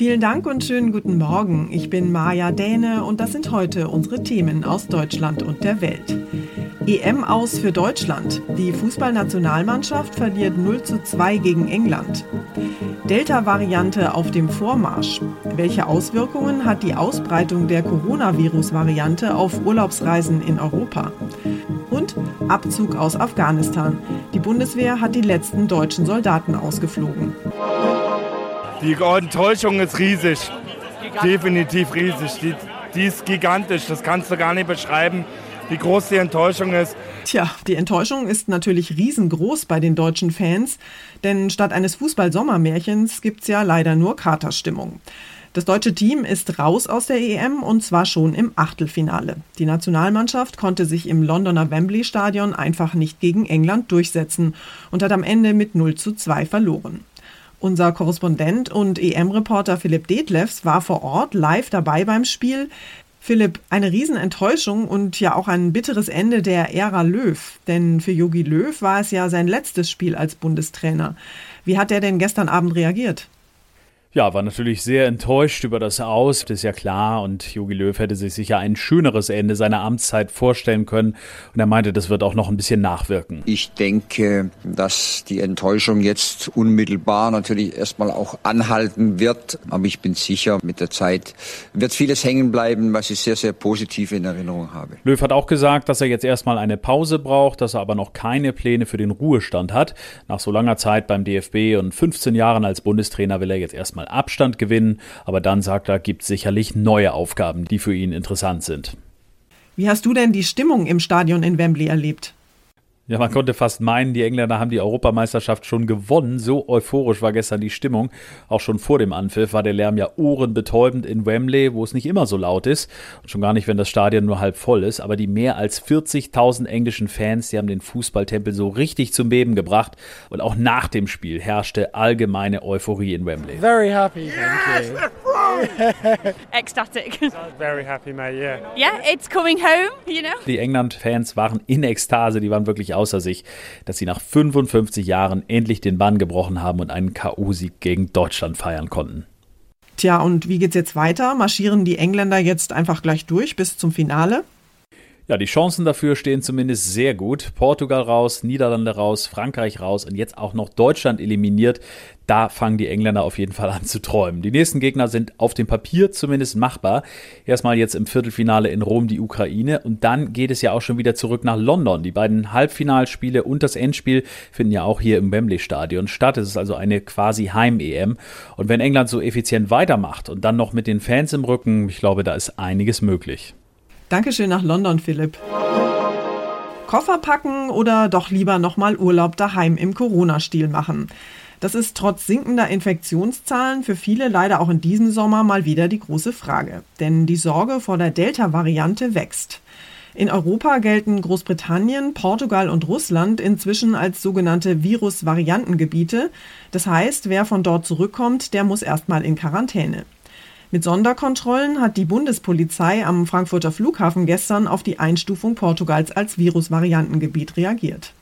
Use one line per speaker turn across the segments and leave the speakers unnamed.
Vielen Dank und schönen guten Morgen. Ich bin Maja Däne und das sind heute unsere Themen aus Deutschland und der Welt. EM aus für Deutschland. Die Fußballnationalmannschaft verliert 0 zu 2 gegen England. Delta-Variante auf dem Vormarsch. Welche Auswirkungen hat die Ausbreitung der Coronavirus-Variante auf Urlaubsreisen in Europa? Und Abzug aus Afghanistan. Die Bundeswehr hat die letzten deutschen Soldaten ausgeflogen.
Die Enttäuschung ist riesig. Definitiv riesig. Die, die ist gigantisch. Das kannst du gar nicht beschreiben, wie groß die Enttäuschung ist.
Tja, die Enttäuschung ist natürlich riesengroß bei den deutschen Fans, denn statt eines Fußball-Sommermärchens gibt es ja leider nur Katerstimmung. Das deutsche Team ist raus aus der EM und zwar schon im Achtelfinale. Die Nationalmannschaft konnte sich im Londoner Wembley Stadion einfach nicht gegen England durchsetzen und hat am Ende mit 0 zu 2 verloren. Unser Korrespondent und EM-Reporter Philipp Detlefs war vor Ort live dabei beim Spiel. Philipp, eine Riesenenttäuschung und ja auch ein bitteres Ende der Ära Löw. Denn für Jogi Löw war es ja sein letztes Spiel als Bundestrainer. Wie hat er denn gestern Abend reagiert?
Ja, war natürlich sehr enttäuscht über das Aus, das ist ja klar. Und Jogi Löw hätte sich sicher ein schöneres Ende seiner Amtszeit vorstellen können. Und er meinte, das wird auch noch ein bisschen nachwirken.
Ich denke, dass die Enttäuschung jetzt unmittelbar natürlich erstmal auch anhalten wird. Aber ich bin sicher, mit der Zeit wird vieles hängen bleiben, was ich sehr, sehr positiv in Erinnerung habe.
Löw hat auch gesagt, dass er jetzt erstmal eine Pause braucht, dass er aber noch keine Pläne für den Ruhestand hat. Nach so langer Zeit beim DFB und 15 Jahren als Bundestrainer will er jetzt erstmal erstmal Abstand gewinnen, aber dann sagt er, gibt sicherlich neue Aufgaben, die für ihn interessant sind.
Wie hast du denn die Stimmung im Stadion in Wembley erlebt?
Ja, man konnte fast meinen, die Engländer haben die Europameisterschaft schon gewonnen. So euphorisch war gestern die Stimmung. Auch schon vor dem Anpfiff war der Lärm ja ohrenbetäubend in Wembley, wo es nicht immer so laut ist. Und schon gar nicht, wenn das Stadion nur halb voll ist. Aber die mehr als 40.000 englischen Fans, die haben den Fußballtempel so richtig zum Beben gebracht. Und auch nach dem Spiel herrschte allgemeine Euphorie in Wembley.
Very happy, thank you.
Ecstatic.
Very happy, mate, yeah.
Yeah, it's coming home, you know.
Die England-Fans waren in Ekstase, die waren wirklich außer sich, dass sie nach 55 Jahren endlich den Bann gebrochen haben und einen K.O.-Sieg gegen Deutschland feiern konnten.
Tja, und wie geht's jetzt weiter? Marschieren die Engländer jetzt einfach gleich durch bis zum Finale?
Ja, die Chancen dafür stehen zumindest sehr gut. Portugal raus, Niederlande raus, Frankreich raus und jetzt auch noch Deutschland eliminiert. Da fangen die Engländer auf jeden Fall an zu träumen. Die nächsten Gegner sind auf dem Papier zumindest machbar. Erstmal jetzt im Viertelfinale in Rom die Ukraine und dann geht es ja auch schon wieder zurück nach London. Die beiden Halbfinalspiele und das Endspiel finden ja auch hier im Wembley Stadion statt. Es ist also eine quasi Heim-EM. Und wenn England so effizient weitermacht und dann noch mit den Fans im Rücken, ich glaube, da ist einiges möglich.
Dankeschön nach London, Philipp. Koffer packen oder doch lieber nochmal Urlaub daheim im Corona-Stil machen? Das ist trotz sinkender Infektionszahlen für viele leider auch in diesem Sommer mal wieder die große Frage. Denn die Sorge vor der Delta-Variante wächst. In Europa gelten Großbritannien, Portugal und Russland inzwischen als sogenannte Virus-Variantengebiete. Das heißt, wer von dort zurückkommt, der muss erstmal in Quarantäne. Mit Sonderkontrollen hat die Bundespolizei am Frankfurter Flughafen gestern auf die Einstufung Portugals als Virusvariantengebiet reagiert.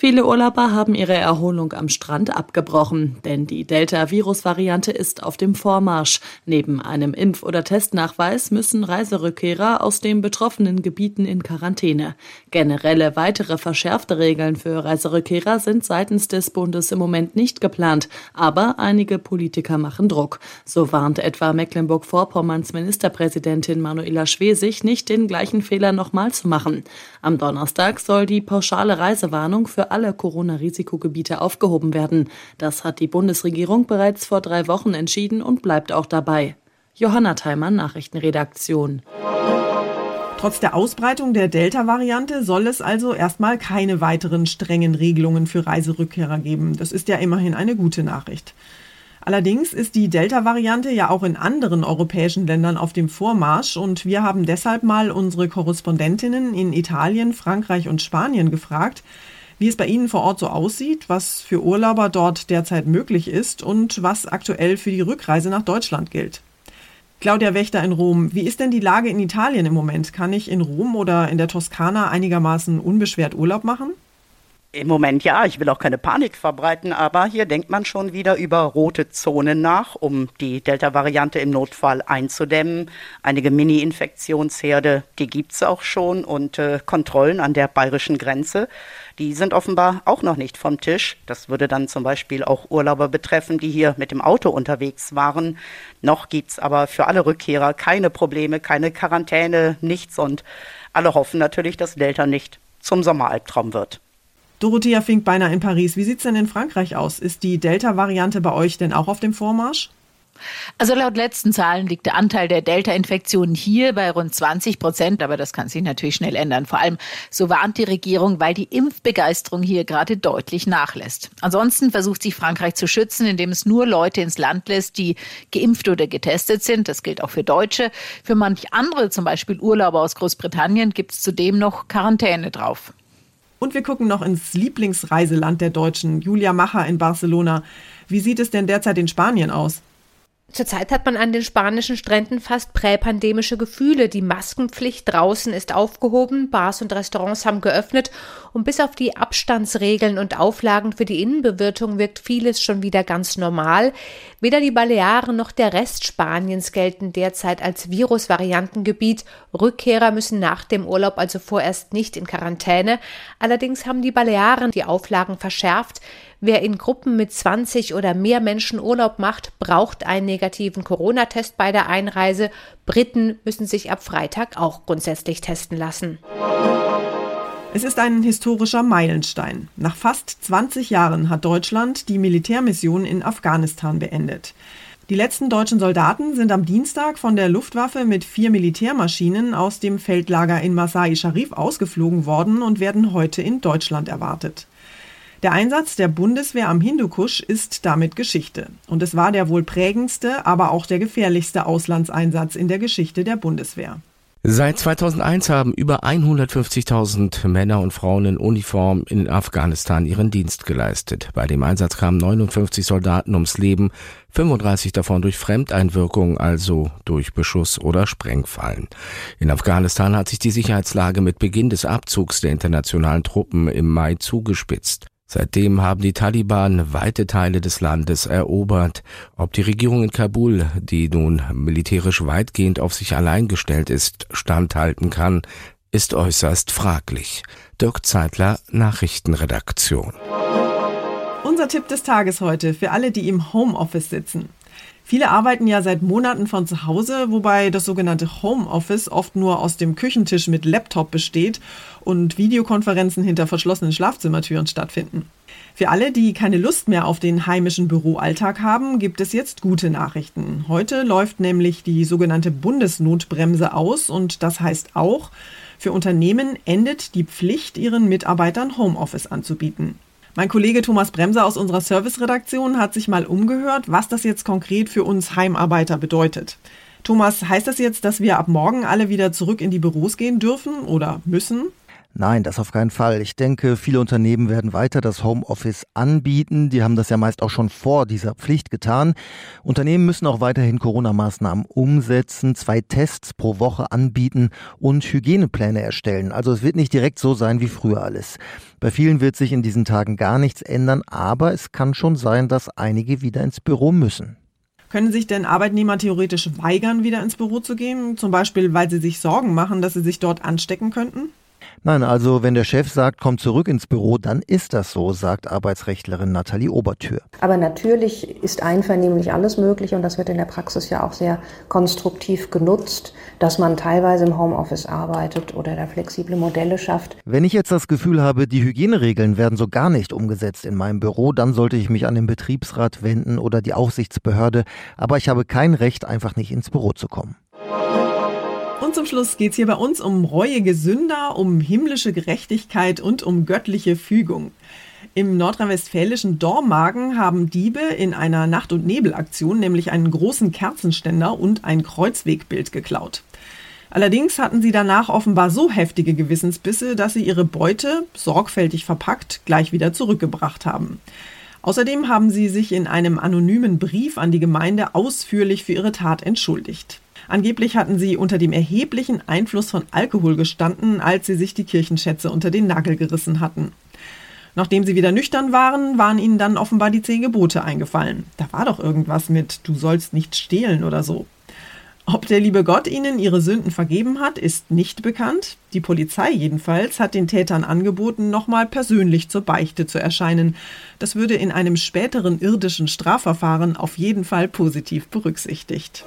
Viele Urlauber haben ihre Erholung am Strand abgebrochen, denn die Delta-Virus-Variante ist auf dem Vormarsch. Neben einem Impf- oder Testnachweis müssen Reiserückkehrer aus den betroffenen Gebieten in Quarantäne. Generelle weitere verschärfte Regeln für Reiserückkehrer sind seitens des Bundes im Moment nicht geplant, aber einige Politiker machen Druck. So warnt etwa Mecklenburg-Vorpommerns Ministerpräsidentin Manuela Schwesig nicht den gleichen Fehler nochmal zu machen. Am Donnerstag soll die pauschale Reisewarnung für alle Corona-Risikogebiete aufgehoben werden. Das hat die Bundesregierung bereits vor drei Wochen entschieden und bleibt auch dabei. Johanna Theimann, Nachrichtenredaktion.
Trotz der Ausbreitung der Delta-Variante soll es also erstmal keine weiteren strengen Regelungen für Reiserückkehrer geben. Das ist ja immerhin eine gute Nachricht. Allerdings ist die Delta-Variante ja auch in anderen europäischen Ländern auf dem Vormarsch und wir haben deshalb mal unsere Korrespondentinnen in Italien, Frankreich und Spanien gefragt, wie es bei Ihnen vor Ort so aussieht, was für Urlauber dort derzeit möglich ist und was aktuell für die Rückreise nach Deutschland gilt. Claudia Wächter in Rom, wie ist denn die Lage in Italien im Moment? Kann ich in Rom oder in der Toskana einigermaßen unbeschwert Urlaub machen?
Im Moment ja, ich will auch keine Panik verbreiten, aber hier denkt man schon wieder über rote Zonen nach, um die Delta-Variante im Notfall einzudämmen. Einige Mini-Infektionsherde, die gibt es auch schon und äh, Kontrollen an der bayerischen Grenze, die sind offenbar auch noch nicht vom Tisch. Das würde dann zum Beispiel auch Urlauber betreffen, die hier mit dem Auto unterwegs waren. Noch gibt es aber für alle Rückkehrer keine Probleme, keine Quarantäne, nichts und alle hoffen natürlich, dass Delta nicht zum Sommeralbtraum wird.
Dorothea Fink beinahe in Paris. Wie sieht es denn in Frankreich aus? Ist die Delta-Variante bei euch denn auch auf dem Vormarsch?
Also laut letzten Zahlen liegt der Anteil der Delta-Infektionen hier bei rund 20 Prozent, aber das kann sich natürlich schnell ändern. Vor allem, so warnt die Regierung, weil die Impfbegeisterung hier gerade deutlich nachlässt. Ansonsten versucht sich Frankreich zu schützen, indem es nur Leute ins Land lässt, die geimpft oder getestet sind. Das gilt auch für Deutsche. Für manch andere, zum Beispiel Urlauber aus Großbritannien, gibt es zudem noch Quarantäne drauf.
Und wir gucken noch ins Lieblingsreiseland der Deutschen, Julia Macher in Barcelona. Wie sieht es denn derzeit in Spanien aus?
Zurzeit hat man an den spanischen Stränden fast präpandemische Gefühle. Die Maskenpflicht draußen ist aufgehoben, Bars und Restaurants haben geöffnet und bis auf die Abstandsregeln und Auflagen für die Innenbewirtung wirkt vieles schon wieder ganz normal. Weder die Balearen noch der Rest Spaniens gelten derzeit als Virusvariantengebiet. Rückkehrer müssen nach dem Urlaub also vorerst nicht in Quarantäne. Allerdings haben die Balearen die Auflagen verschärft. Wer in Gruppen mit 20 oder mehr Menschen Urlaub macht, braucht einen negativen Corona-Test bei der Einreise. Briten müssen sich ab Freitag auch grundsätzlich testen lassen.
Es ist ein historischer Meilenstein. Nach fast 20 Jahren hat Deutschland die Militärmission in Afghanistan beendet. Die letzten deutschen Soldaten sind am Dienstag von der Luftwaffe mit vier Militärmaschinen aus dem Feldlager in Masai Sharif ausgeflogen worden und werden heute in Deutschland erwartet. Der Einsatz der Bundeswehr am Hindukusch ist damit Geschichte. Und es war der wohl prägendste, aber auch der gefährlichste Auslandseinsatz in der Geschichte der Bundeswehr.
Seit 2001 haben über 150.000 Männer und Frauen in Uniform in Afghanistan ihren Dienst geleistet. Bei dem Einsatz kamen 59 Soldaten ums Leben, 35 davon durch Fremdeinwirkung, also durch Beschuss oder Sprengfallen. In Afghanistan hat sich die Sicherheitslage mit Beginn des Abzugs der internationalen Truppen im Mai zugespitzt. Seitdem haben die Taliban weite Teile des Landes erobert. Ob die Regierung in Kabul, die nun militärisch weitgehend auf sich allein gestellt ist, standhalten kann, ist äußerst fraglich. Dirk Zeitler, Nachrichtenredaktion.
Unser Tipp des Tages heute für alle, die im Homeoffice sitzen. Viele arbeiten ja seit Monaten von zu Hause, wobei das sogenannte Homeoffice oft nur aus dem Küchentisch mit Laptop besteht und Videokonferenzen hinter verschlossenen Schlafzimmertüren stattfinden. Für alle, die keine Lust mehr auf den heimischen Büroalltag haben, gibt es jetzt gute Nachrichten. Heute läuft nämlich die sogenannte Bundesnotbremse aus und das heißt auch, für Unternehmen endet die Pflicht, ihren Mitarbeitern Homeoffice anzubieten. Mein Kollege Thomas Bremser aus unserer Serviceredaktion hat sich mal umgehört, was das jetzt konkret für uns Heimarbeiter bedeutet. Thomas, heißt das jetzt, dass wir ab morgen alle wieder zurück in die Büros gehen dürfen oder müssen?
Nein, das auf keinen Fall. Ich denke, viele Unternehmen werden weiter das Homeoffice anbieten. Die haben das ja meist auch schon vor dieser Pflicht getan. Unternehmen müssen auch weiterhin Corona-Maßnahmen umsetzen, zwei Tests pro Woche anbieten und Hygienepläne erstellen. Also es wird nicht direkt so sein wie früher alles. Bei vielen wird sich in diesen Tagen gar nichts ändern, aber es kann schon sein, dass einige wieder ins Büro müssen.
Können sich denn Arbeitnehmer theoretisch weigern, wieder ins Büro zu gehen? Zum Beispiel, weil sie sich Sorgen machen, dass sie sich dort anstecken könnten?
Nein, also wenn der Chef sagt, komm zurück ins Büro, dann ist das so, sagt Arbeitsrechtlerin Nathalie Obertür.
Aber natürlich ist einvernehmlich alles möglich und das wird in der Praxis ja auch sehr konstruktiv genutzt, dass man teilweise im Homeoffice arbeitet oder da flexible Modelle schafft.
Wenn ich jetzt das Gefühl habe, die Hygieneregeln werden so gar nicht umgesetzt in meinem Büro, dann sollte ich mich an den Betriebsrat wenden oder die Aufsichtsbehörde, aber ich habe kein Recht, einfach nicht ins Büro zu kommen.
Und zum Schluss geht es hier bei uns um reuige Sünder, um himmlische Gerechtigkeit und um göttliche Fügung. Im nordrhein-westfälischen Dormagen haben Diebe in einer Nacht- und Nebelaktion nämlich einen großen Kerzenständer und ein Kreuzwegbild geklaut. Allerdings hatten sie danach offenbar so heftige Gewissensbisse, dass sie ihre Beute, sorgfältig verpackt, gleich wieder zurückgebracht haben. Außerdem haben sie sich in einem anonymen Brief an die Gemeinde ausführlich für ihre Tat entschuldigt. Angeblich hatten sie unter dem erheblichen Einfluss von Alkohol gestanden, als sie sich die Kirchenschätze unter den Nagel gerissen hatten. Nachdem sie wieder nüchtern waren, waren ihnen dann offenbar die zehn Gebote eingefallen. Da war doch irgendwas mit Du sollst nicht stehlen oder so. Ob der liebe Gott ihnen ihre Sünden vergeben hat, ist nicht bekannt. Die Polizei jedenfalls hat den Tätern angeboten, nochmal persönlich zur Beichte zu erscheinen. Das würde in einem späteren irdischen Strafverfahren auf jeden Fall positiv berücksichtigt.